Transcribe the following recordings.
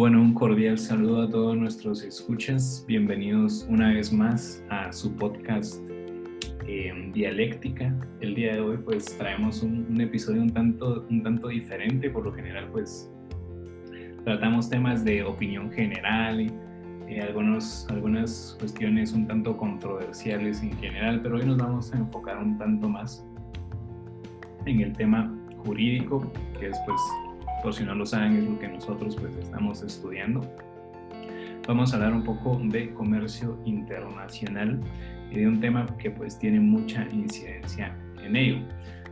Bueno, un cordial saludo a todos nuestros escuchas. Bienvenidos una vez más a su podcast eh, Dialéctica. El día de hoy pues traemos un, episodio un tanto, un tanto diferente. Por lo general pues tratamos temas de opinión general y eh, algunos, algunas cuestiones un tanto controversiales en general, pero hoy nos vamos a enfocar un tanto más en el tema jurídico, que es pues por si no lo saben, es lo que nosotros pues estamos estudiando. Vamos a hablar un poco de comercio internacional y de un tema que pues tiene mucha incidencia en ello.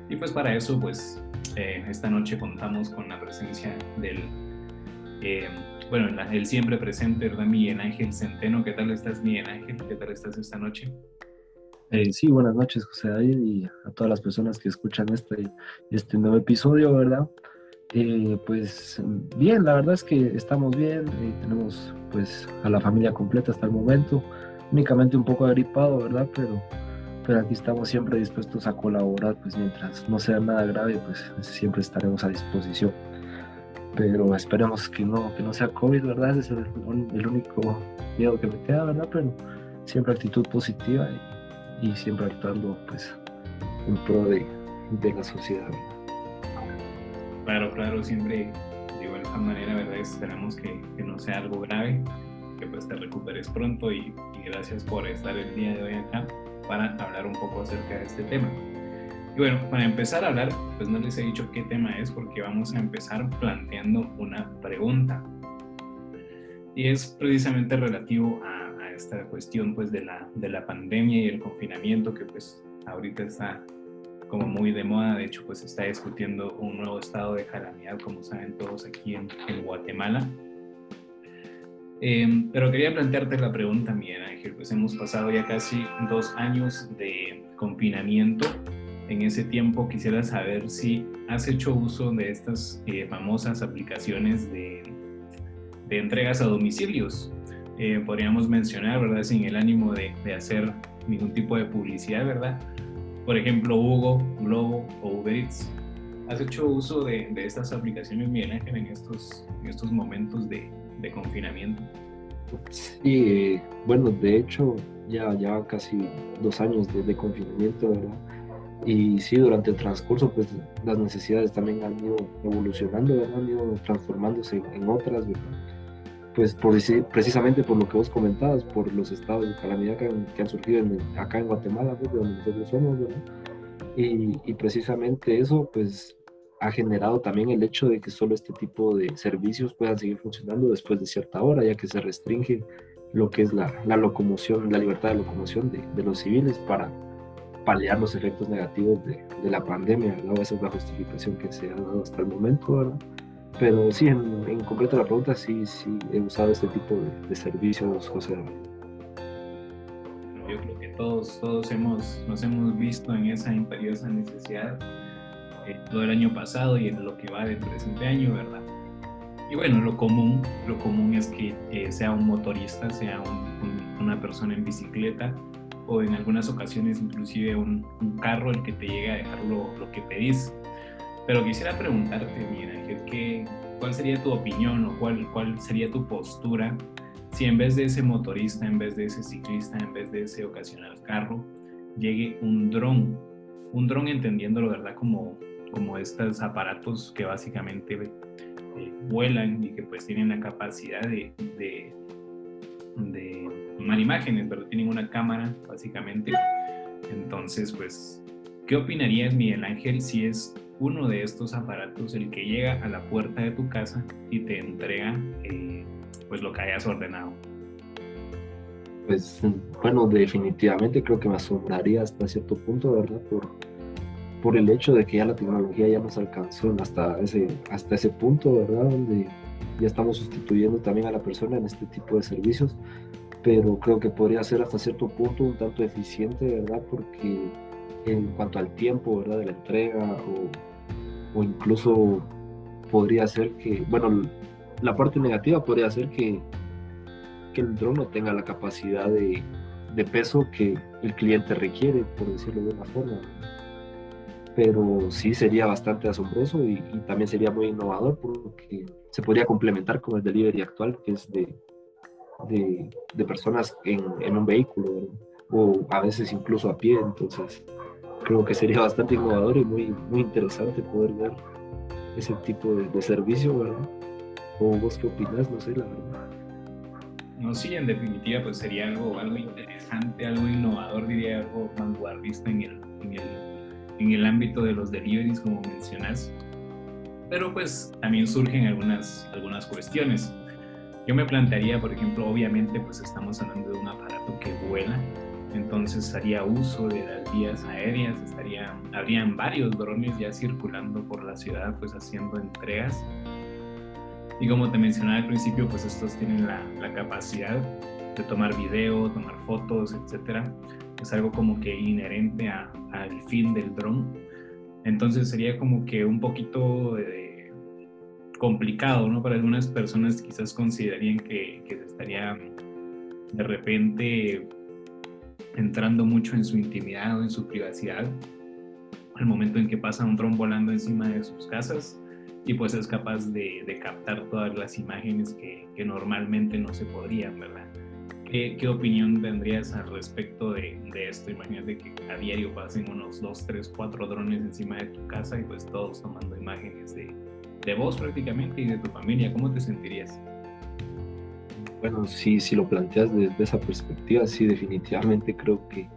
Y pues para eso pues eh, esta noche contamos con la presencia del, eh, bueno, el siempre presente, ¿verdad? Miguel Ángel Centeno. ¿Qué tal estás, Miguel Ángel? ¿Qué tal estás esta noche? Eh, sí, buenas noches, José David, y a todas las personas que escuchan este, este nuevo episodio, ¿verdad? Eh, pues bien, la verdad es que estamos bien, eh, tenemos pues a la familia completa hasta el momento, únicamente un poco agripado, ¿verdad? Pero, pero aquí estamos siempre dispuestos a colaborar, pues mientras no sea nada grave, pues siempre estaremos a disposición. Pero esperemos que no, que no sea COVID, ¿verdad? Ese es el, único miedo que me queda, ¿verdad? Pero siempre actitud positiva y, siempre actuando pues en pro de, de la sociedad. Claro, claro, siempre de igual manera, ¿verdad? Esperamos que, no sea algo grave, que pues te recuperes pronto y, gracias por estar el día de hoy acá para hablar un poco acerca de este tema. Y bueno, para empezar a hablar, pues no les he dicho qué tema es porque vamos a empezar planteando una pregunta. Y es precisamente relativo a, a esta cuestión pues de la, de la pandemia y el confinamiento que pues ahorita está como muy de moda, de hecho pues está discutiendo un nuevo estado de calamidad, como saben todos aquí en, Guatemala. Em, pero quería plantearte la pregunta, Miguel Ángel, pues hemos pasado ya casi dos años de confinamiento. En ese tiempo quisiera saber si has hecho uso de estas eh, famosas aplicaciones de, de, entregas a domicilios. Eh, podríamos mencionar, ¿verdad? Sin el ánimo de, de hacer ningún tipo de publicidad, ¿verdad? Por ejemplo, Hugo, Globo o Uber Eats. ¿Has hecho uso de, estas aplicaciones, Miguel Ángel, en estos, en estos momentos de, confinamiento? Sí, bueno, de hecho, ya, ya casi dos años de, confinamiento, ¿verdad? Y sí, durante el transcurso, pues las necesidades también han ido evolucionando, ¿verdad? Han ido transformándose en otras, ¿verdad? Pues por precisamente por lo que vos comentabas, por los estados de calamidad que han, surgido acá en Guatemala, pues, de donde nosotros somos, ¿verdad? Y, y, precisamente eso, pues, ha generado también el hecho de que solo este tipo de servicios puedan seguir funcionando después de cierta hora, ya que se restringe lo que es la, la locomoción, la libertad de locomoción de, de, los civiles para paliar los efectos negativos de, de la pandemia, ¿verdad? Esa es la justificación que se ha dado hasta el momento, ¿verdad? Pero sí, en, concreto la pregunta, sí, sí he usado este tipo de, servicios, José. Yo creo que todos, todos hemos, nos hemos visto en esa imperiosa necesidad eh, todo el año pasado y en lo que va del presente año, ¿verdad? Y bueno, lo común, lo común es que eh, sea un motorista, sea una persona en bicicleta o en algunas ocasiones inclusive un, carro el que te llegue a dejar lo, lo que pedís pero quisiera preguntarte, mira, ¿qué, ¿cuál sería tu opinión o cuál, cuál sería tu postura si en vez de ese motorista, en vez de ese ciclista, en vez de ese ocasional carro, llegue un dron? Un dron entendiéndolo, ¿verdad? Como, como estos aparatos que básicamente eh, vuelan y que pues tienen la capacidad de, de, de tomar imágenes, pero tienen una cámara básicamente. Entonces, pues, ¿qué opinarías, Miguel Ángel, si es uno de estos aparatos el que llega a la puerta de tu casa y te entrega eh, pues lo que hayas ordenado. Pues bueno, definitivamente creo que me asombraría hasta cierto punto, ¿verdad? Por, por el hecho de que ya la tecnología ya nos alcanzó hasta ese, hasta ese punto, ¿verdad? Donde ya estamos sustituyendo también a la persona en este tipo de servicios, pero creo que podría ser hasta cierto punto un tanto eficiente, ¿verdad? Porque en cuanto al tiempo, ¿verdad? De la entrega o o incluso podría ser que, bueno, la parte negativa podría ser que, que el dron no tenga la capacidad de, de, peso que el cliente requiere, por decirlo de una forma. pero sí sería bastante asombroso y, también sería muy innovador porque se podría complementar con el delivery actual, que es de, de, personas en, en, un vehículo, o a veces incluso a pie, entonces creo que sería bastante innovador y muy, muy interesante poder ver ese tipo de, servicio, ¿verdad? ¿O vos qué opinas? No sé, la verdad. No, sí, en definitiva, pues sería algo, algo interesante, algo innovador, diría, algo vanguardista en el, en el, en el ámbito de los deliveries, como mencionas. Pero pues también surgen algunas, algunas cuestiones. Yo me plantearía, por ejemplo, obviamente, pues estamos hablando de un aparato que vuela, entonces haría uso de las vías aéreas, estaría, habrían varios drones ya circulando por la ciudad, pues haciendo entregas. Y como te mencionaba al principio, pues estos tienen la, capacidad de tomar video, tomar fotos, etcétera. Es algo como que inherente al fin del dron. Entonces sería como que un poquito complicado, ¿no? Para algunas personas quizás considerarían que, que estaría de repente entrando mucho en su intimidad o en su privacidad al momento en que pasa un dron volando encima de sus casas y pues es capaz de, captar todas las imágenes que, normalmente no se podrían, ¿verdad? ¿Qué, ¿Qué, opinión tendrías al respecto de, de, esto? Imagínate que a diario pasen unos 2, 3, 4 drones encima de tu casa y pues todos tomando imágenes de, de vos prácticamente y de tu familia. ¿Cómo te sentirías? Bueno, sí, si lo planteas desde esa perspectiva, sí, definitivamente creo que,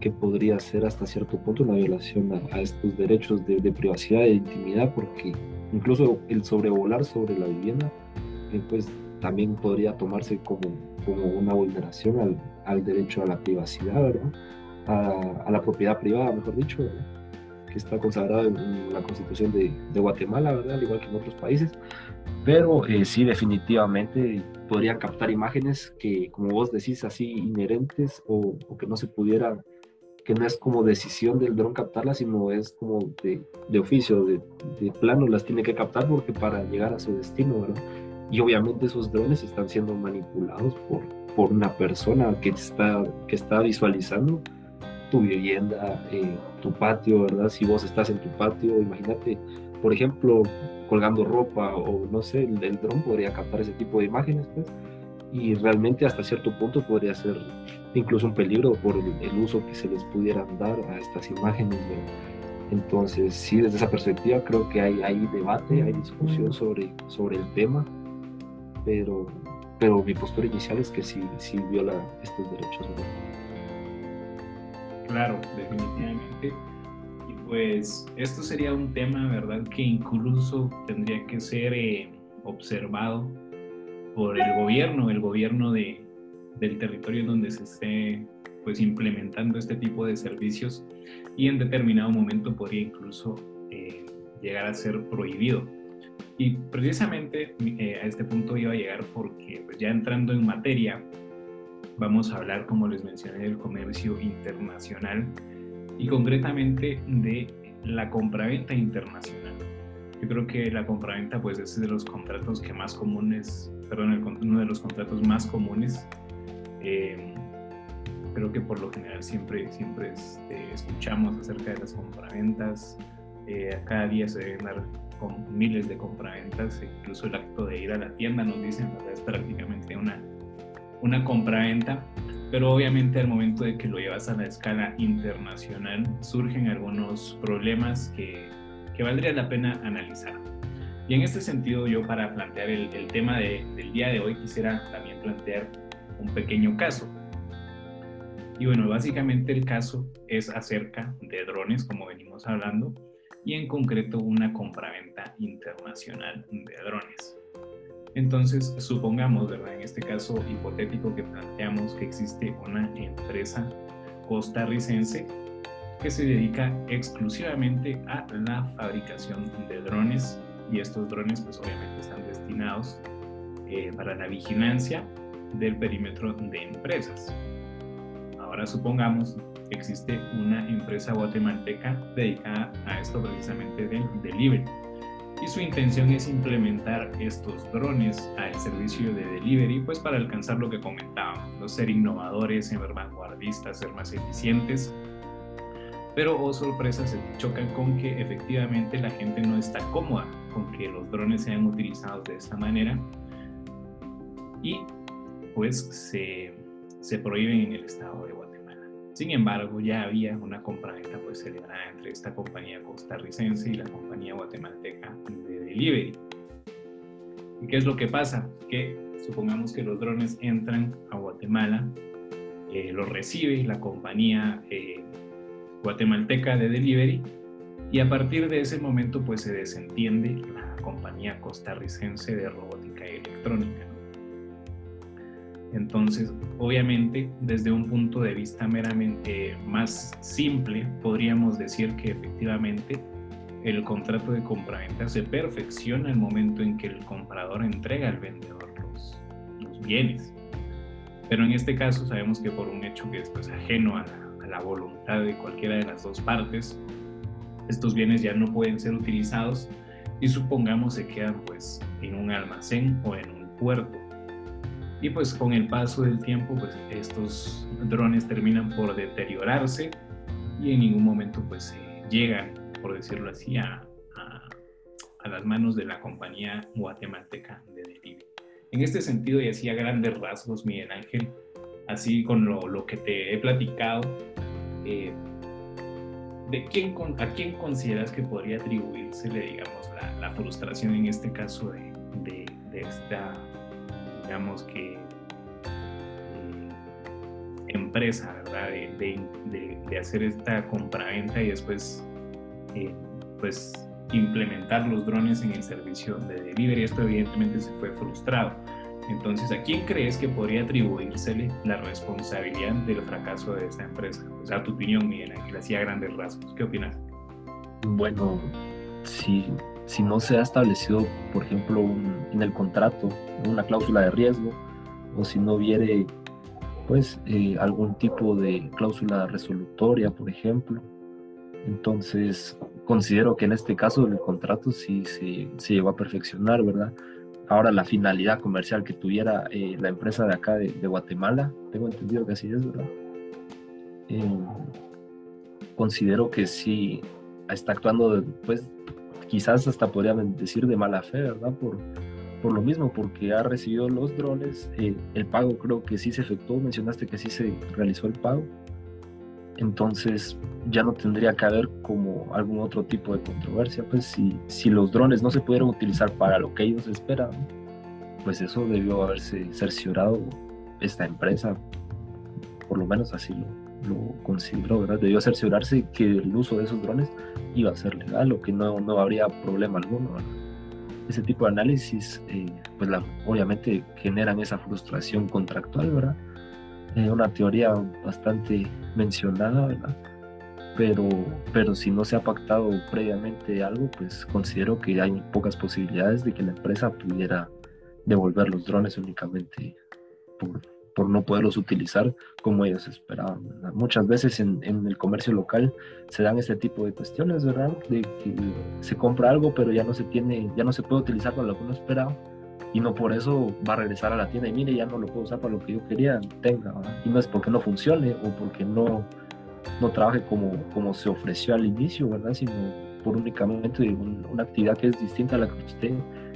que podría ser hasta cierto punto una violación a, estos derechos de, privacidad e intimidad, porque incluso el sobrevolar sobre la vivienda, eh, pues también podría tomarse como, como una vulneración al, al derecho a la privacidad, ¿verdad? A, la propiedad privada, mejor dicho, que está consagrado en, la Constitución de, de, Guatemala, ¿verdad? Al igual que en otros países. Pero eh, sí, definitivamente podrían captar imágenes que, como vos decís, así inherentes o, que no se pudieran, que no es como decisión del dron captarlas, sino es como de, de oficio, de, de, plano las tiene que captar porque para llegar a su destino, ¿verdad? Y obviamente esos drones están siendo manipulados por, por una persona que está, que está visualizando tu vivienda, eh, tu patio, ¿verdad? Si vos estás en tu patio, imagínate, por ejemplo, colgando ropa o no sé, el, el dron podría captar ese tipo de imágenes, pues, y realmente hasta cierto punto podría ser incluso un peligro por el, uso que se les pudiera dar a estas imágenes. Entonces, sí, desde esa perspectiva creo que hay, hay debate, hay discusión sobre, sobre el tema, pero, pero mi postura inicial es que sí, sí viola estos derechos. Claro, definitivamente pues esto sería un tema, ¿verdad?, que incluso tendría que ser eh, observado por el gobierno, el gobierno de, del territorio donde se esté pues implementando este tipo de servicios y en determinado momento podría incluso eh, llegar a ser prohibido. Y precisamente eh, a este punto iba a llegar porque pues, ya entrando en materia, vamos a hablar, como les mencioné, del comercio internacional y concretamente de la compraventa internacional. Yo creo que la compraventa pues es de los contratos que más comunes, perdón, uno de los contratos más comunes. Eh, creo que por lo general siempre, siempre este, escuchamos acerca de las compraventas. Eh, cada día se deben dar con miles de compraventas, incluso el acto de ir a la tienda nos dicen, es prácticamente una, una compraventa pero obviamente al momento de que lo llevas a la escala internacional surgen algunos problemas que, que valdría la pena analizar. Y en este sentido yo para plantear el, el tema de, del día de hoy quisiera también plantear un pequeño caso. Y bueno, básicamente el caso es acerca de drones, como venimos hablando, y en concreto una compraventa internacional de drones. Entonces, supongamos, ¿verdad? En este caso hipotético que planteamos que existe una empresa costarricense que se dedica exclusivamente a la fabricación de drones y estos drones pues obviamente están destinados eh, para la vigilancia del perímetro de empresas. Ahora supongamos que existe una empresa guatemalteca dedicada a esto precisamente del delivery y su intención es implementar estos drones al servicio de delivery, pues para alcanzar lo que comentábamos, ser innovadores, ser vanguardistas, ser más eficientes. Pero, oh sorpresa, se chocan con que efectivamente la gente no está cómoda con que los drones sean utilizados de esta manera y pues se, se prohíben en el estado de Guatemala. Sin embargo, ya había una compraventa pues celebrada entre esta compañía costarricense y la compañía guatemalteca de delivery. ¿Y qué es lo que pasa? Que supongamos que los drones entran a Guatemala, eh, los recibe la compañía eh, guatemalteca de delivery y a partir de ese momento pues se desentiende la compañía costarricense de robótica y electrónica. Entonces, obviamente, desde un punto de vista meramente más simple, podríamos decir que efectivamente el contrato de compraventa se perfecciona el momento en que el comprador entrega al vendedor los, bienes. Pero en este caso sabemos que por un hecho que es pues, ajeno a la, voluntad de cualquiera de las dos partes, estos bienes ya no pueden ser utilizados y supongamos se quedan pues en un almacén o en un puerto. Y pues con el paso del tiempo pues estos drones terminan por deteriorarse y en ningún momento pues llegan por decirlo así, a, a, las manos de la compañía guatemalteca de delivery. En este sentido, y así a grandes rasgos, Miguel Ángel, así con lo, lo que te he platicado, eh, ¿de quién, ¿a quién consideras que podría atribuírsele, digamos, la, frustración en este caso de, de esta, digamos que, eh, empresa, ¿verdad? De, de, de, hacer esta compraventa y después eh, pues implementar los drones en el servicio de delivery. Esto evidentemente se fue frustrado. Entonces, ¿a quién crees que podría atribuírsele la responsabilidad del fracaso de esta empresa? O sea, tu opinión, Miguel Ángel, así a grandes rasgos. ¿Qué opinas? Bueno, si, si no se ha establecido, por ejemplo, en el contrato una cláusula de riesgo, o si no viere pues eh, algún tipo de cláusula resolutoria, por ejemplo, entonces, considero que en este caso el contrato sí se, se llegó a perfeccionar, ¿verdad? Ahora, la finalidad comercial que tuviera eh, la empresa de acá de, Guatemala, tengo entendido que así es, ¿verdad? Eh, considero que sí está actuando, pues, quizás hasta podrían decir de mala fe, ¿verdad? Por, por lo mismo, porque ha recibido los drones, eh, el pago creo que sí se efectuó, mencionaste que sí se realizó el pago entonces ya no tendría que haber como algún otro tipo de controversia, pues si, si los drones no se pudieron utilizar para lo que ellos esperaban, pues eso debió haberse cerciorado esta empresa, por lo menos así lo, lo consideró, ¿verdad? Debió cerciorarse que el uso de esos drones iba a ser legal o que no, no habría problema alguno. Ese tipo de análisis, eh, pues obviamente generan esa frustración contractual, ¿verdad? una teoría bastante mencionada, ¿verdad? Pero, pero si no se ha pactado previamente algo, pues considero que hay pocas posibilidades de que la empresa pudiera devolver los drones únicamente por, por no poderlos utilizar como ellos esperaban. Muchas veces en, el comercio local se dan este tipo de cuestiones, ¿verdad? De que se compra algo pero ya no se tiene, ya no se puede utilizar para lo que uno esperaba y no por eso va a regresar a la tienda y mire, ya no lo puedo usar para lo que yo quería, tenga, y no es porque no funcione o porque no, no trabaje como, como se ofreció al inicio, ¿verdad? Sino por únicamente una actividad que es distinta a la que usted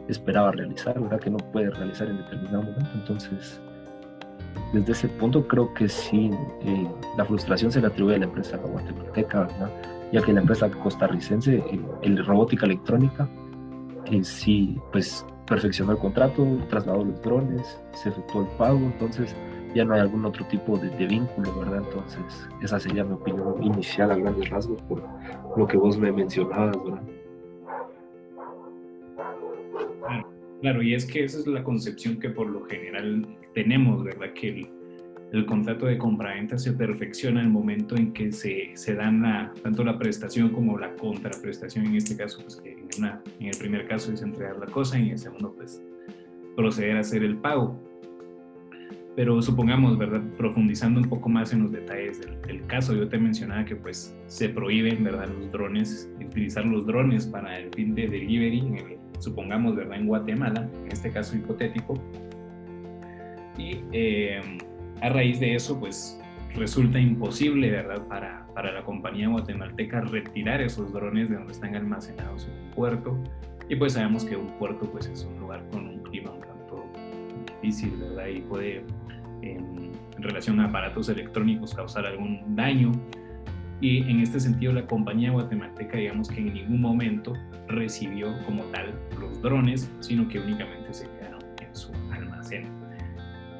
esperaba realizar, ¿verdad? Que no puede realizar en determinado momento. Entonces, desde ese punto creo que sí, eh, la frustración se le atribuye a la empresa guatemalteca, ¿verdad? Ya que la empresa costarricense, eh, el robótica electrónica, eh, sí, pues perfeccionó el contrato, trasladó los drones, se efectuó el pago, entonces ya no hay algún otro tipo de, vínculo, ¿verdad? Entonces, esa sería mi opinión inicial a grandes rasgos por lo que vos me mencionabas, ¿verdad? Claro, y es que esa es la concepción que por lo general tenemos, ¿verdad? Que el, el contrato de compraventa se perfecciona en el momento en que se, se dan la, tanto la prestación como la contraprestación, en este caso, pues que en, una, en el primer caso es entregar la cosa y en el segundo, pues proceder a hacer el pago. Pero supongamos, ¿verdad? Profundizando un poco más en los detalles del, caso, yo te mencionaba que pues se prohíben, ¿verdad? Los drones, utilizar los drones para el fin de delivery, supongamos, ¿verdad? En Guatemala, en este caso hipotético. Y eh, a raíz de eso, pues resulta imposible, ¿verdad?, para, para la compañía guatemalteca retirar esos drones de donde están almacenados en un puerto. Y pues sabemos que un puerto pues es un lugar con un clima un tanto difícil, ¿verdad? Y puede en, en relación a aparatos electrónicos causar algún daño. Y en este sentido la compañía guatemalteca digamos que en ningún momento recibió como tal los drones, sino que únicamente se quedaron en su almacén.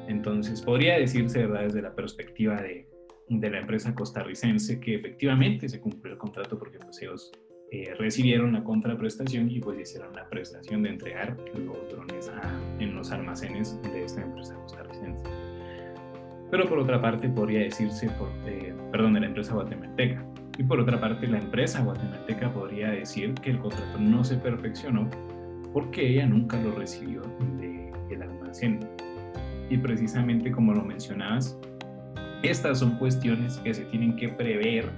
Entonces podría decirse, ¿verdad?, desde la perspectiva de, la empresa costarricense que efectivamente se cumplió el contrato porque pues ellos eh, recibieron la contraprestación y pues hicieron la prestación de entregar los drones en los almacenes de esta empresa costarricense. Pero por otra parte podría decirse, eh, perdón, de la empresa guatemalteca. Y por otra parte la empresa guatemalteca podría decir que el contrato no se perfeccionó porque ella nunca lo recibió del de almacén. Y precisamente como lo mencionabas, estas son cuestiones que se tienen que prever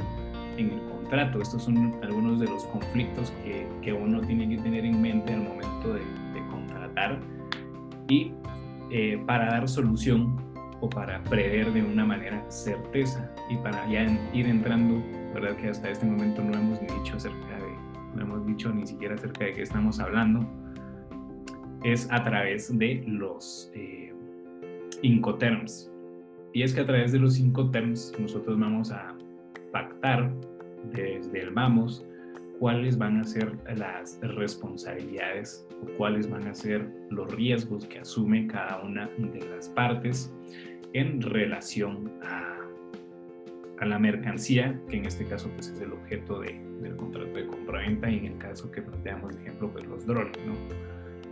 en el contrato. Estos son algunos de los conflictos que, que uno tiene que tener en mente al momento de, contratar y eh, para dar solución o para prever de una manera certeza y para ya ir entrando, verdad que hasta este momento no hemos dicho acerca de, no hemos dicho ni siquiera acerca de qué estamos hablando, es a través de los eh, Incoterms. Y es que a través de los Incoterms nosotros vamos a pactar desde el vamos cuáles van a ser las responsabilidades o cuáles van a ser los riesgos que asume cada una de las partes en relación a, a la mercancía, que en este caso pues, es el objeto de, del contrato de compra-venta y en el caso que planteamos de ejemplo pues los drones, ¿no?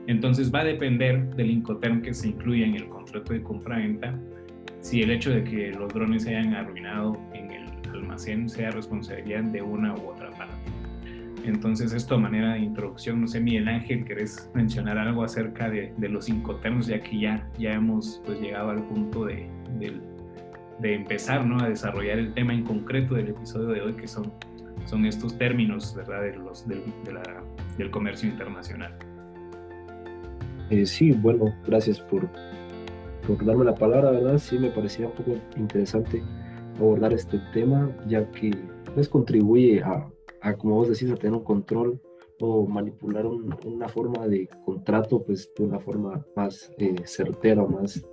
Entonces va a depender del Incoterm que se incluya en el contrato de compra-venta si el hecho de que los drones se hayan arruinado en el almacén sea responsabilidad de una u otra parte. Entonces, esto a manera de introducción, no sé, Miguel Ángel, ¿querés mencionar algo acerca de, de los incoterms, ya que ya, ya hemos pues, llegado al punto de, de, empezar ¿no? a desarrollar el tema en concreto del episodio de hoy, que son, son estos términos ¿verdad? De los, de, la, del comercio internacional? Eh, sí, bueno, gracias por, por darme la palabra, ¿verdad? Sí, me parecía un poco interesante abordar este tema, ya que pues contribuye a, a como vos decís, a tener un control o manipular un, una forma de contrato pues de una forma más eh, certera, más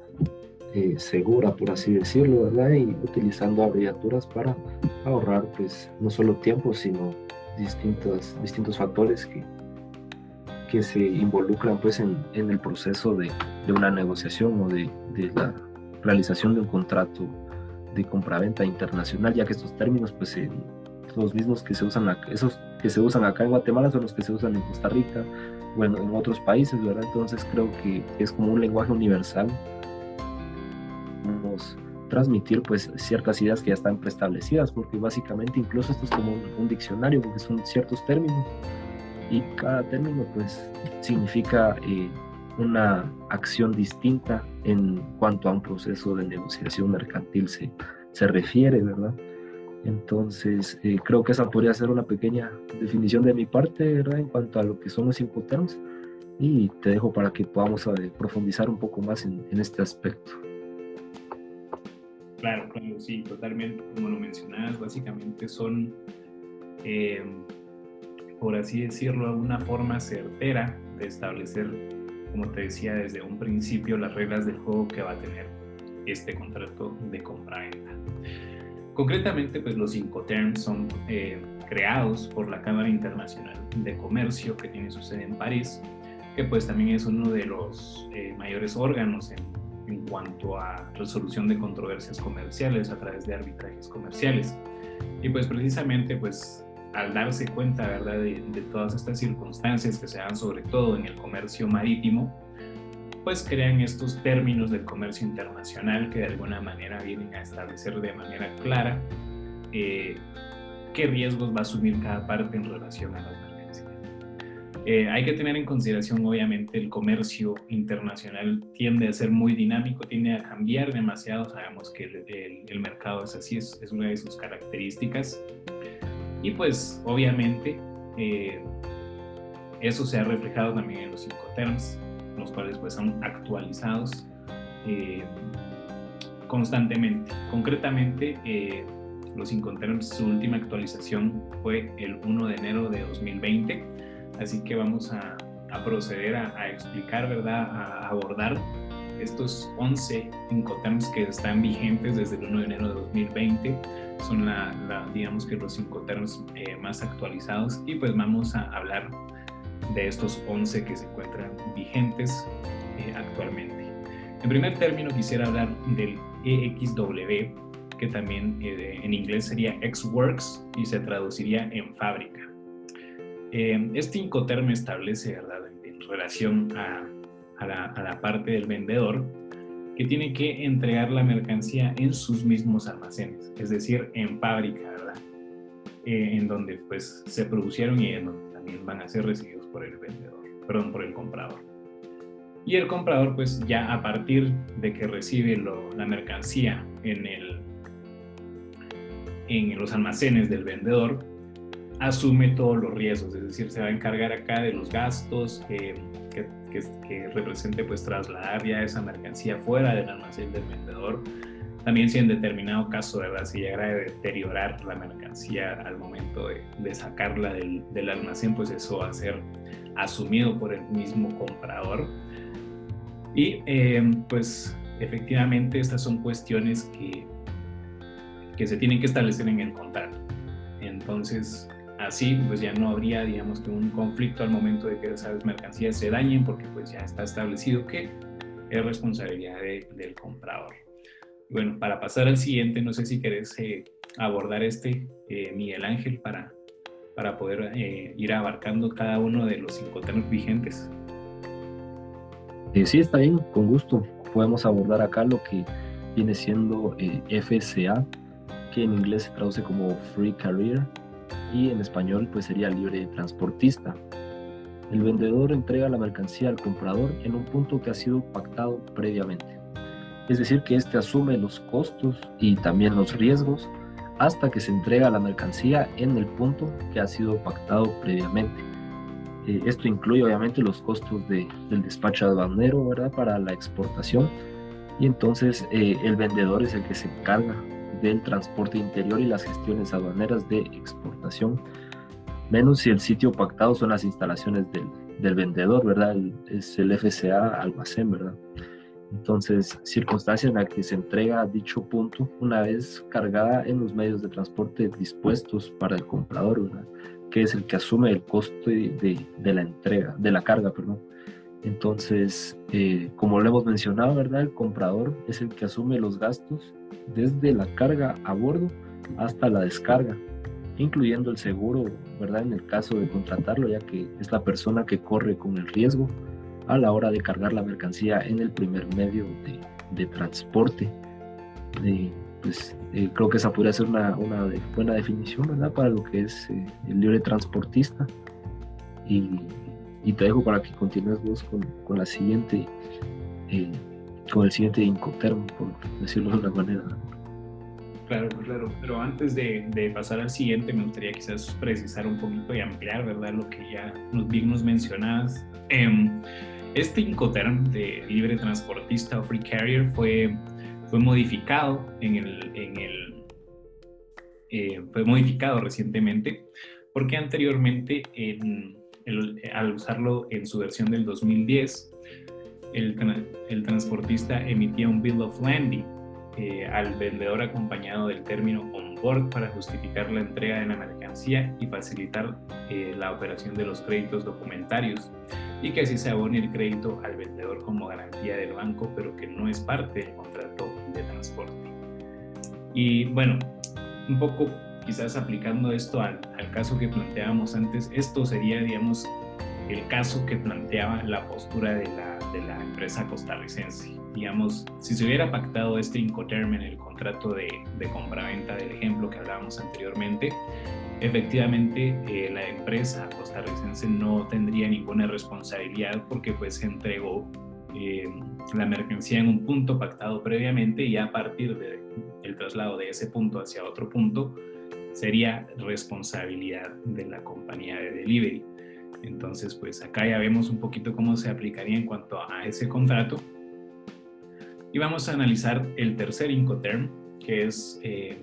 eh, segura, por así decirlo, ¿verdad? Y utilizando abreviaturas para ahorrar pues no solo tiempo, sino distintos, distintos factores que, que se involucran pues en, en el proceso de, de, una negociación o de, de, la realización de un contrato de compraventa internacional, ya que estos términos pues eh, los mismos que se usan acá, esos que se usan acá en Guatemala son los que se usan en Costa Rica, bueno, en otros países, ¿verdad? Entonces creo que es como un lenguaje universal. Transmitir pues ciertas ideas que ya están preestablecidas, porque básicamente incluso esto es como un, un diccionario, porque son ciertos términos y cada término pues significa eh, una acción distinta en cuanto a un proceso de negociación mercantil se, se refiere, ¿verdad? Entonces, eh, creo que esa podría ser una pequeña definición de mi parte, ¿verdad? En cuanto a lo que son los incoterms. Y te dejo para que podamos ver, profundizar un poco más en, en, este aspecto. Claro, claro, sí, totalmente. Como lo mencionabas, básicamente son eh, por así decirlo, una forma certera de establecer, como te decía desde un principio, las reglas del juego que va a tener este contrato de compra-venta. Concretamente, pues los Incoterms son eh, creados por la Cámara Internacional de Comercio que tiene su sede en París, que pues también es uno de los eh, mayores órganos en, en cuanto a resolución de controversias comerciales a través de arbitrajes comerciales. Y pues precisamente pues al darse cuenta ¿verdad? De, de, todas estas circunstancias que se dan sobre todo en el comercio marítimo, pues crean estos términos del comercio internacional que de alguna manera vienen a establecer de manera clara eh, qué riesgos va a asumir cada parte en relación a las mercancías. Eh, hay que tener en consideración, obviamente, el comercio internacional tiende a ser muy dinámico, tiende a cambiar demasiado, sabemos que el, el, el mercado es así, es, es una de sus características. Y pues obviamente eh, eso se ha reflejado también en los Incoterms, los cuales pues son actualizados eh, constantemente. Concretamente, eh, los Incoterms, su última actualización fue el 1 de enero de 2020, así que vamos a, proceder a, explicar, ¿verdad? A abordar estos 11 Incoterms que están vigentes desde el 1 de enero de 2020 son la, digamos que los Incoterms eh, más actualizados y pues vamos a hablar de estos 11 que se encuentran vigentes eh, actualmente. En primer término quisiera hablar del EXW, que también eh, en inglés sería X-Works y se traduciría en fábrica. Eh, este Incoterm establece, ¿verdad? en relación a, la, parte del vendedor, que tiene que entregar la mercancía en sus mismos almacenes, es decir, en fábrica, ¿verdad? en donde pues se producieron y en donde también van a ser recibidos por el vendedor, perdón, por el comprador. Y el comprador, pues ya a partir de que recibe la mercancía en, los almacenes del vendedor, asume todos los riesgos, es decir, se va a encargar acá de los gastos que, que, represente pues trasladar ya esa mercancía fuera del almacén del vendedor. También si en determinado caso, ¿verdad? Si llegara a deteriorar la mercancía al momento de, de sacarla del, del almacén, pues eso va a ser asumido por el mismo comprador. Y eh, pues efectivamente estas son cuestiones que, que se tienen que establecer en el contrato. Entonces, así pues ya no habría, digamos, que un conflicto al momento de que esas mercancías se dañen porque pues ya está establecido que es responsabilidad del comprador. Bueno, para pasar al siguiente, no sé si querés eh, abordar este, eh, Miguel Ángel, para, para poder ir abarcando cada uno de los cinco temas vigentes. Eh, sí, está bien, con gusto. Podemos abordar acá lo que viene siendo eh, FCA, que en inglés se traduce como Free Career y en español pues sería libre transportista. El vendedor entrega la mercancía al comprador en un punto que ha sido pactado previamente. Es decir, que éste asume los costos y también los riesgos hasta que se entrega la mercancía en el punto que ha sido pactado previamente. Eh, esto incluye obviamente los costos de, del despacho aduanero, ¿verdad? Para la exportación. Y entonces eh, el vendedor es el que se encarga del transporte interior y las gestiones aduaneras de exportación, menos si el sitio pactado son las instalaciones del, del vendedor, ¿verdad? es el FCA almacén, ¿verdad? Entonces, circunstancia en la que se entrega dicho punto una vez cargada en los medios de transporte dispuestos para el comprador, ¿verdad? que es el que asume el costo de, de, la entrega, de la carga, perdón. Entonces, eh, como lo hemos mencionado, ¿verdad? El comprador es el que asume los gastos desde la carga a bordo hasta la descarga, incluyendo el seguro, ¿verdad? En el caso de contratarlo, ya que es la persona que corre con el riesgo a la hora de cargar la mercancía en el primer medio de, transporte. De, pues eh, creo que esa podría ser una, buena definición, ¿verdad? Para lo que es eh, el libre transportista. Y, y, te dejo para que continúes vos con, con la siguiente, eh, con el siguiente incoterm, por decirlo de una manera. Claro, claro, pero antes de, de, pasar al siguiente me gustaría quizás precisar un poquito y ampliar, ¿verdad? Lo que ya nos, bien nos mencionabas. Em, este incoterm de libre transportista o free carrier fue fue modificado en el, en el eh, fue modificado recientemente porque anteriormente en al usarlo en su versión del 2010 el, transportista emitía un bill of landing eh, al vendedor acompañado del término on board para justificar la entrega de la mercancía y facilitar eh, la operación de los créditos documentarios y que así se abone el crédito al vendedor como garantía del banco, pero que no es parte del contrato de transporte. Y bueno, un poco quizás aplicando esto al caso que planteábamos antes, esto sería, digamos, el caso que planteaba la postura de la, de la empresa costarricense. Digamos, si se hubiera pactado este Incoterm en el contrato de, de compraventa del ejemplo que hablábamos anteriormente, efectivamente eh, la empresa costarricense no tendría ninguna responsabilidad porque pues entregó eh, la mercancía en un punto pactado previamente y a partir del traslado de ese punto hacia otro punto sería responsabilidad de la compañía de delivery. Entonces, pues acá ya vemos un poquito cómo se aplicaría en cuanto a ese contrato. Y vamos a analizar el tercer Incoterm, que es eh,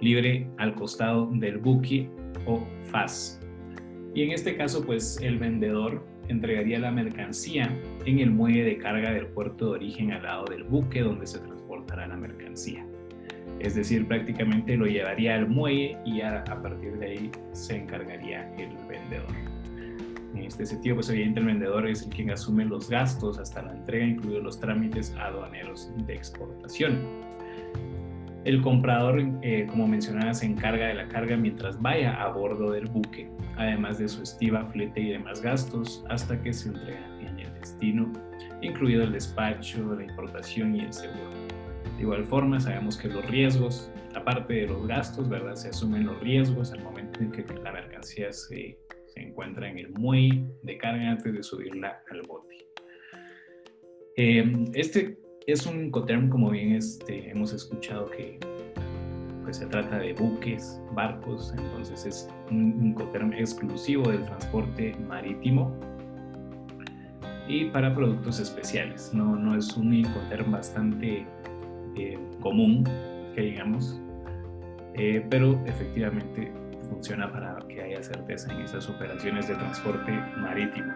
libre al costado del buque o FAS. Y en este caso, pues el vendedor entregaría la mercancía en el muelle de carga del puerto de origen al lado del buque donde se transportará la mercancía. Es decir, prácticamente lo llevaría al muelle y a, partir de ahí se encargaría el vendedor. En este sentido, pues obviamente el vendedor es el quien asume los gastos hasta la entrega, incluidos los trámites aduaneros de exportación. El comprador, eh, como mencionaba, se encarga de la carga mientras vaya a bordo del buque, además de su estiva, flete y demás gastos, hasta que se entrega en el destino, incluido el despacho, la importación y el seguro. De igual forma, sabemos que los riesgos, aparte de los gastos, ¿verdad? Se asumen los riesgos al momento en que la mercancía se, se encuentra en el muelle de carga antes de subirla al bote. Eh, este es un coterm, como bien este, hemos escuchado que pues, se trata de buques, barcos, entonces es un, un exclusivo del transporte marítimo y para productos especiales. No, no es un incoterm bastante eh, común, que digamos, eh, pero efectivamente funciona para que haya certeza en esas operaciones de transporte marítimo.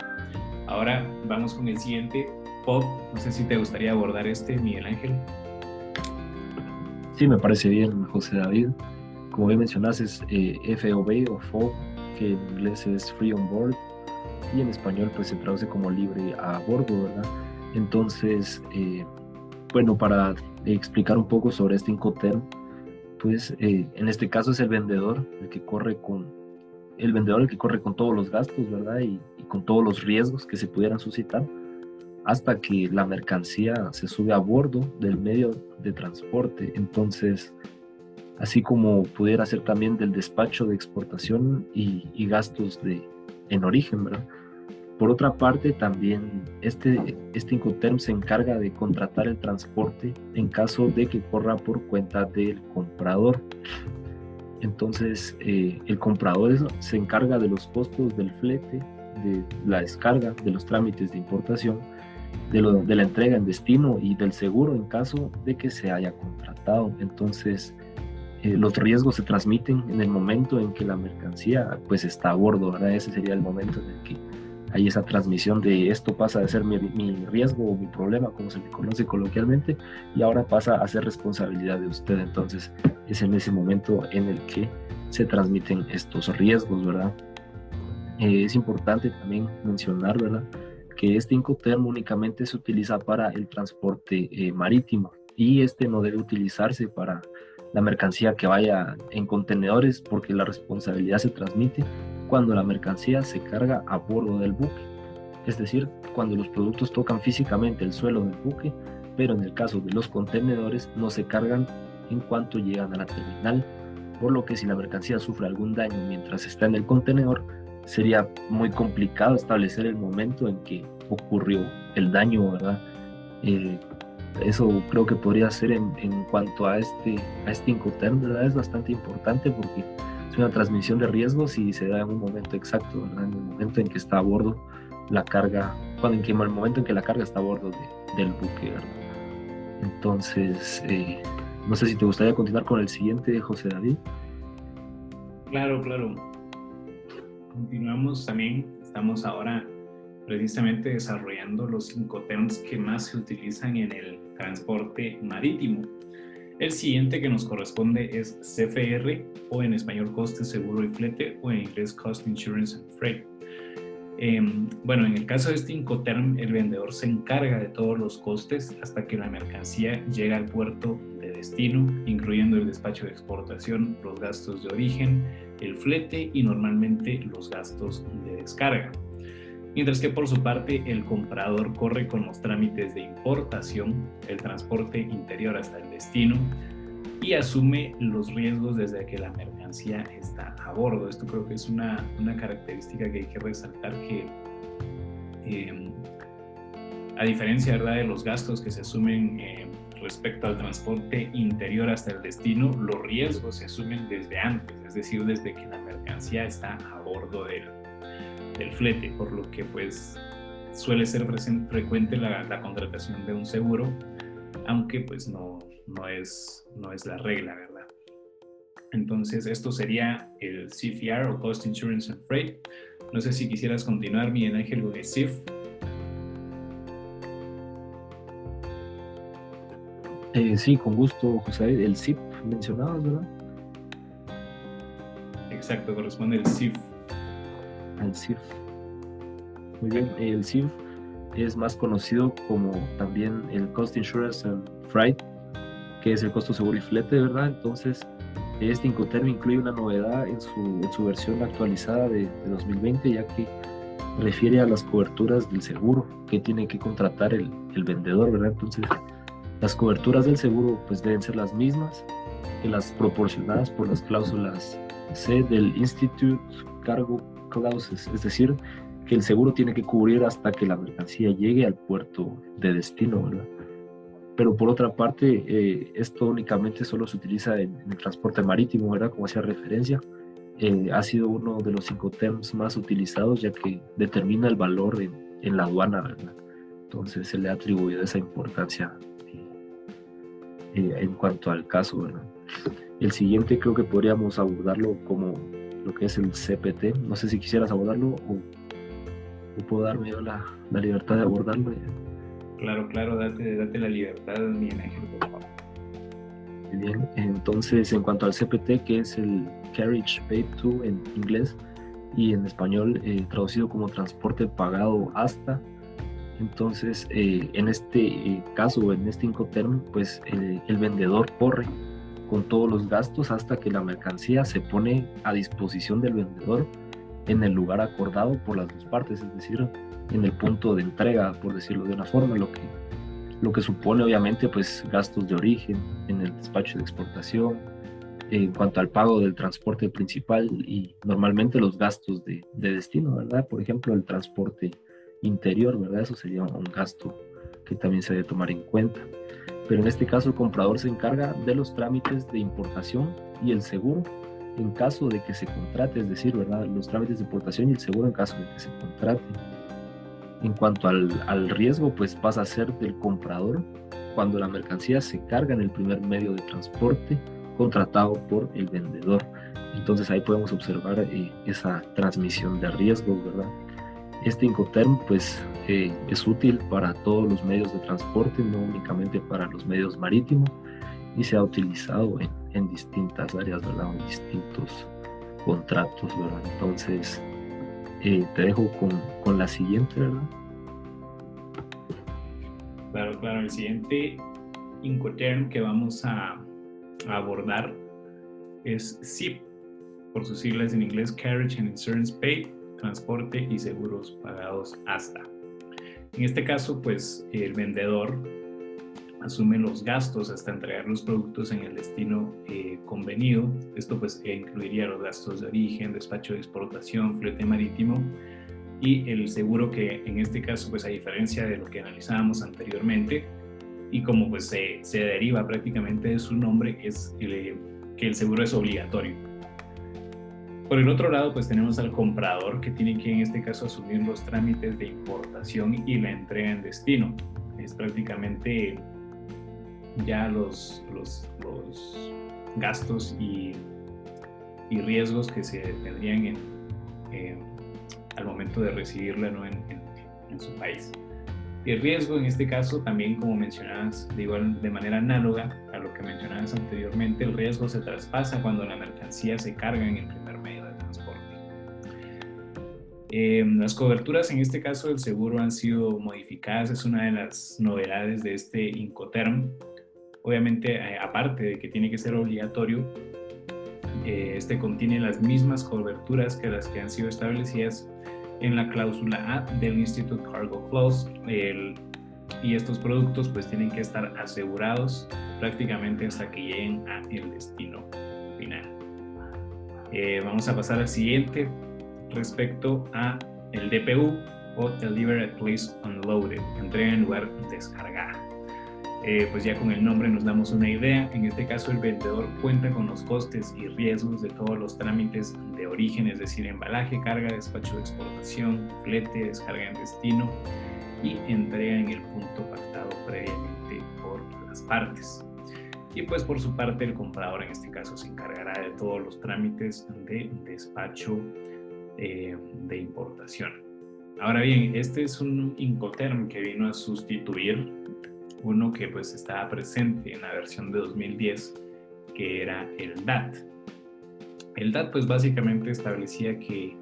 Ahora vamos con el siguiente Pop, no sé si te gustaría abordar este, Miguel Ángel. Sí, me parece bien, José David. Como bien mencionas, es eh, FOB o FOB, que en inglés es Free on Board y en español pues se traduce como libre a bordo, ¿verdad? Entonces, eh, bueno, para explicar un poco sobre este Incoterm, pues eh, en este caso es el vendedor el que corre con el vendedor el que corre con todos los gastos, ¿verdad? y con todos los riesgos que se pudieran suscitar hasta que la mercancía se sube a bordo del medio de transporte. Entonces, así como pudiera ser también del despacho de exportación y, gastos de, en origen, ¿verdad? Por otra parte, también este, este Incoterm se encarga de contratar el transporte en caso de que corra por cuenta del comprador. Entonces, eh, el comprador se encarga de los costos del flete, de la descarga, de los trámites de importación de, la entrega en destino y del seguro en caso de que se haya contratado. Entonces, eh, los riesgos se transmiten en el momento en que la mercancía pues está a bordo, ¿verdad? Ese sería el momento en el que hay esa transmisión de esto pasa de ser mi, riesgo o mi problema, como se le conoce coloquialmente, y ahora pasa a ser responsabilidad de usted. Entonces, es en ese momento en el que se transmiten estos riesgos, ¿verdad? Eh, es importante también mencionar, ¿verdad? que este Incoterm únicamente se utiliza para el transporte eh, marítimo y este no debe utilizarse para la mercancía que vaya en contenedores porque la responsabilidad se transmite cuando la mercancía se carga a bordo del buque, es decir, cuando los productos tocan físicamente el suelo del buque, pero en el caso de los contenedores no se cargan en cuanto llegan a la terminal, por lo que si la mercancía sufre algún daño mientras está en el contenedor, sería muy complicado establecer el momento en que ocurrió el daño, ¿verdad? Eh, eso creo que podría ser en, en, cuanto a este, a este Incoterm, ¿verdad? Es bastante importante porque es una transmisión de riesgos y se da en un momento exacto, ¿verdad? En el momento en que está a bordo la carga, cuando en, que, el momento en que la carga está a bordo del buque, ¿verdad? Entonces, eh, no sé si te gustaría continuar con el siguiente, José David. Claro, claro continuamos también, estamos ahora precisamente desarrollando los cinco terms que más se utilizan en el transporte marítimo. El siguiente que nos corresponde es CFR o en español coste, seguro y flete o en inglés cost, insurance and freight. Em, bueno, en el caso de este Incoterm, el vendedor se encarga de todos los costes hasta que la mercancía llega al puerto de destino, incluyendo el despacho de exportación, los gastos de origen, el flete y normalmente los gastos de descarga. Mientras que por su parte el comprador corre con los trámites de importación, el transporte interior hasta el destino y asume los riesgos desde que la mercancía está a bordo. Esto creo que es una, una característica que hay que resaltar que em, a diferencia de los gastos que se asumen em, respecto al transporte interior hasta el destino, los riesgos se asumen desde antes, es decir, desde que la mercancía está a bordo del, del flete, por lo que pues suele ser frecuente la, la contratación de un seguro aunque pues no, no, es, no es la regla, ¿verdad? Entonces, esto sería el CFR o Cost Insurance and Freight. No sé si quisieras continuar, Miguel Ángel, con el CIF. Eh, sí, con gusto, José. El CIF mencionabas, ¿verdad? Exacto, corresponde el CIF. Al CIF. Muy bien, el CIF es más conocido como también el Cost Insurance Freight, que es el costo seguro y flete, ¿verdad? Entonces, este Incoterm incluye una novedad en su, versión actualizada de, 2020, ya que refiere a las coberturas del seguro que tiene que contratar el, vendedor, ¿verdad? Entonces, las coberturas del seguro pues deben ser las mismas que las proporcionadas por las cláusulas C del Institute Cargo Es decir, que el seguro tiene que cubrir hasta que la mercancía llegue al puerto de destino, ¿verdad? pero por otra parte, eh, esto únicamente solo se utiliza en, el transporte marítimo, ¿verdad? Como hacía referencia, eh, ha sido uno de los cinco terms más utilizados ya que determina el valor en, en, la aduana, ¿verdad? Entonces se le ha atribuido esa importancia eh, en cuanto al caso, ¿verdad? El siguiente creo que podríamos abordarlo como lo que es el CPT. No sé si quisieras abordarlo o, o puedo darme la, la libertad de abordarlo. Claro, claro, date, date la libertad, Miguel Ángel, por favor. Bien, entonces en cuanto al CPT, que es el Carriage Paid to en inglés y en español eh, traducido como transporte pagado hasta, entonces eh, en este eh, caso, en este incoterm, pues el vendedor corre con todos los gastos hasta que la mercancía se pone a disposición del vendedor en el lugar acordado por las dos partes, es decir, en el punto de entrega, por decirlo de una forma, lo que, lo que supone obviamente pues gastos de origen en el despacho de exportación, en cuanto al pago del transporte principal y normalmente los gastos de, de destino, ¿verdad? Por ejemplo, el transporte interior, ¿verdad? Eso sería un gasto que también se debe tomar en cuenta. Pero en este caso el comprador se encarga de los trámites de importación y el seguro en caso de que se contrate, es decir, ¿verdad? Los trámites de importación y el seguro en caso de que se contrate. En cuanto al, al, riesgo, pues pasa a ser del comprador cuando la mercancía se carga en el primer medio de transporte contratado por el vendedor. Entonces ahí podemos observar eh, esa transmisión de riesgo, ¿verdad? Este Incoterm pues eh, es útil para todos los medios de transporte, no únicamente para los medios marítimos, y se ha utilizado en, en distintas áreas, ¿verdad? En distintos contratos, ¿verdad? Entonces, eh, te dejo con, con, la siguiente, ¿verdad? Claro, claro. El siguiente Incoterm que vamos a, a abordar es SIP, por sus siglas en inglés, Carriage and Insurance Paid, transporte y seguros pagados hasta. En este caso, pues el vendedor asume los gastos hasta entregar los productos en el destino eh, convenido. Esto pues incluiría los gastos de origen, despacho de exportación, flete marítimo y el seguro que en este caso pues a diferencia de lo que analizábamos anteriormente y como pues se, se deriva prácticamente de su nombre es que el seguro es obligatorio. Por el otro lado, pues tenemos al comprador que tiene que en este caso asumir los trámites de importación y la entrega en destino. Es prácticamente ya los, los, gastos y, y, riesgos que se tendrían en, al momento de recibirla en, en, su país. El riesgo en este caso también, como mencionabas, de igual de manera análoga a lo que mencionabas anteriormente, el riesgo se traspasa cuando la mercancía se carga en el Eh, las coberturas en este caso del seguro han sido modificadas, es una de las novedades de este Incoterm, Obviamente, eh, aparte de que tiene que ser obligatorio, eh, este contiene las mismas coberturas que las que han sido establecidas en la cláusula A del Institute Cargo Clause. y estos productos pues tienen que estar asegurados prácticamente hasta que lleguen a el destino final. Eh, vamos a pasar al siguiente respecto a el DPU o Deliver at Place Unloaded, entrega en lugar descargar. Eh, pues ya con el nombre nos damos una idea. En este caso el vendedor cuenta con los costes y riesgos de todos los trámites de origen, es decir, embalaje, carga, despacho de exportación, flete, descarga en destino y entrega en el punto pactado previamente por las partes. Y pues por su parte el comprador en este caso se encargará de todos los trámites de despacho eh, de importación. Ahora bien, este es un Incoterm que vino a sustituir uno que pues estaba presente en la versión de 2010, que era el DAT. El DAT pues básicamente establecía que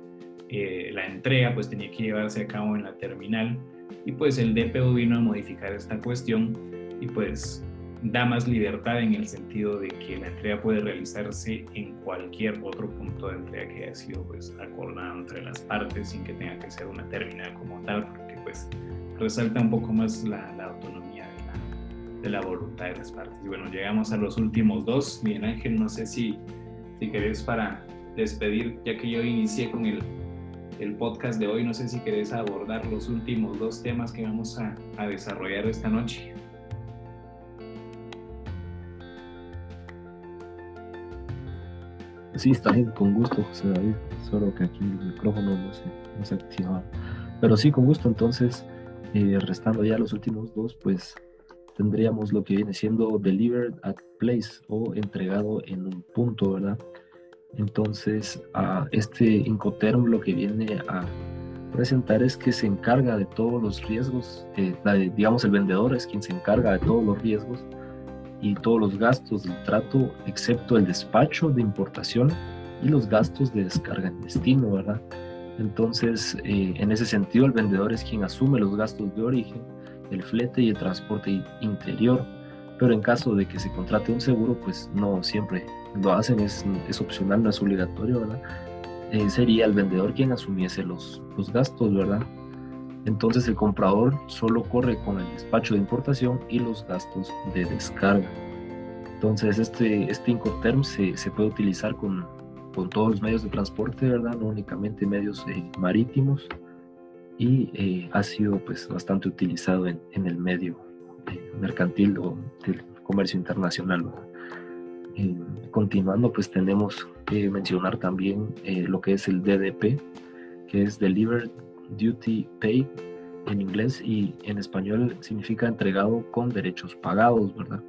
eh, la entrega pues tenía que llevarse a cabo en la terminal y pues el DPO vino a modificar esta cuestión y pues da más libertad en el sentido de que la entrega puede realizarse en cualquier otro punto de entrega que haya sido pues acordado entre las partes sin que tenga que ser una terminal como tal porque pues resalta un poco más la, autonomía de la, voluntad de las partes. Y bueno, llegamos a los últimos dos. Miguel Ángel, no sé si, si querés para despedir, ya que yo inicié con el, el podcast de hoy, no sé si querés abordar los últimos dos temas que vamos a, a desarrollar esta noche. Sí, está bien, con gusto, José David. Solo que aquí el micrófono no se, no se activa. Pero sí, con gusto. Entonces, eh, restando ya los últimos dos, pues tendríamos lo que viene siendo delivered at place o entregado en un punto, ¿verdad? Entonces, a este Incoterm lo que viene a presentar es que se encarga de todos los riesgos, eh, digamos el vendedor es quien se encarga de todos los riesgos y todos los gastos del trato, excepto el despacho de importación y los gastos de descarga en destino, ¿verdad? Entonces, eh, en ese sentido, el vendedor es quien asume los gastos de origen, el flete y el transporte interior, pero en caso de que se contrate un seguro, pues no siempre lo hacen, es, es opcional, no es obligatorio, ¿verdad? Eh, sería el vendedor quien asumiese los, los gastos, ¿verdad? Entonces el comprador solo corre con el despacho de importación y los gastos de descarga. Entonces este, este Incoterm se, se puede utilizar con, con, todos los medios de transporte, ¿verdad? No únicamente medios eh, marítimos y eh, ha sido pues bastante utilizado en, en el medio eh, mercantil o del comercio internacional. continuando pues tenemos que mencionar también lo que es el DDP, que es Delivered duty paid en inglés y en español significa entregado con derechos pagados, ¿verdad?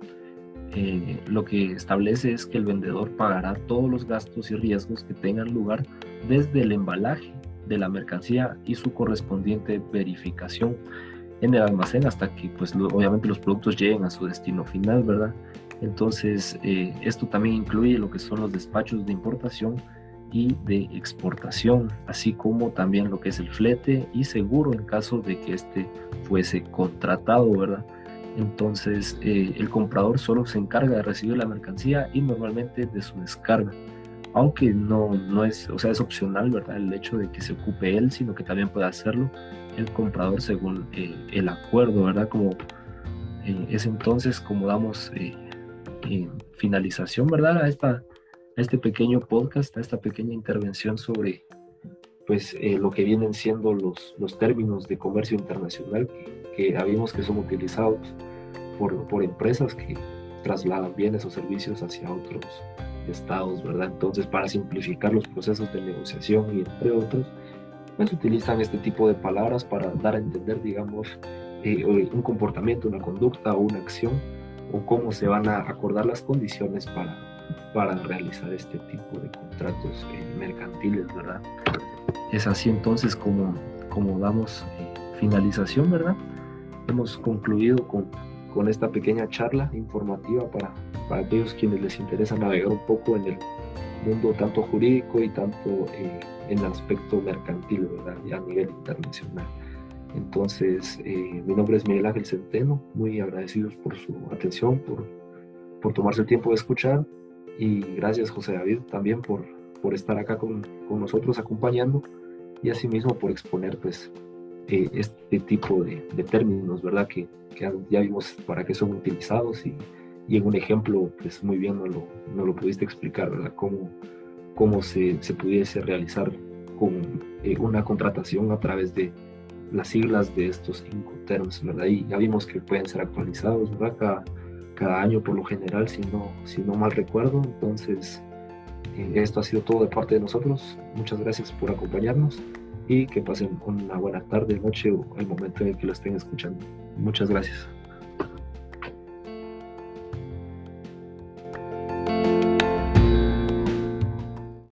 Eh, lo que establece es que el vendedor pagará todos los gastos y riesgos que tengan lugar desde el embalaje de la mercancía y su correspondiente verificación en el almacén hasta que pues obviamente los productos lleguen a su destino final, ¿verdad? Entonces eh, esto también incluye lo que son los despachos de importación y de exportación, así como también lo que es el flete y seguro en caso de que este fuese contratado, ¿verdad? Entonces eh, el comprador solo se encarga de recibir la mercancía y normalmente de su descarga, aunque no, no es, o sea, es opcional, ¿verdad? El hecho de que se ocupe él, sino que también puede hacerlo el comprador según eh, el acuerdo, ¿verdad? Como eh, es entonces como damos finalización, ¿verdad? A esta este pequeño podcast, a esta pequeña intervención sobre pues eh, lo que vienen siendo los, los términos de comercio internacional que, habíamos que son utilizados por, por, empresas que trasladan bienes o servicios hacia otros estados, ¿verdad? Entonces, para simplificar los procesos de negociación y entre otros, pues utilizan este tipo de palabras para dar a entender, digamos, eh, un comportamiento, una conducta o una acción o cómo se van a acordar las condiciones para para realizar este tipo de contratos eh, mercantiles, ¿verdad? Es así entonces como, como damos eh, finalización, ¿verdad? Hemos concluido con, con, esta pequeña charla informativa para, para aquellos quienes les interesa navegar un poco en el mundo tanto jurídico y tanto eh, en el aspecto mercantil, ¿verdad? Y a nivel internacional. Entonces, mi nombre es Miguel Ángel Centeno, muy agradecidos por su atención, por, por tomarse el tiempo de escuchar y gracias José David también por, por estar acá con, con nosotros acompañando y asimismo por exponer pues eh, este tipo de, de, términos, ¿verdad? Que, que, ya vimos para qué son utilizados y, y, en un ejemplo pues muy bien no lo, no lo pudiste explicar, ¿verdad? Cómo, cómo se, se pudiese realizar con eh, una contratación a través de las siglas de estos cinco términos, ¿verdad? Y ya vimos que pueden ser actualizados, ¿verdad? Cada, cada año por lo general, si no, si no mal recuerdo. Entonces, eh, esto ha sido todo de parte de nosotros. Muchas gracias por acompañarnos y que pasen una buena tarde, noche o el momento en el que lo estén escuchando. Muchas gracias.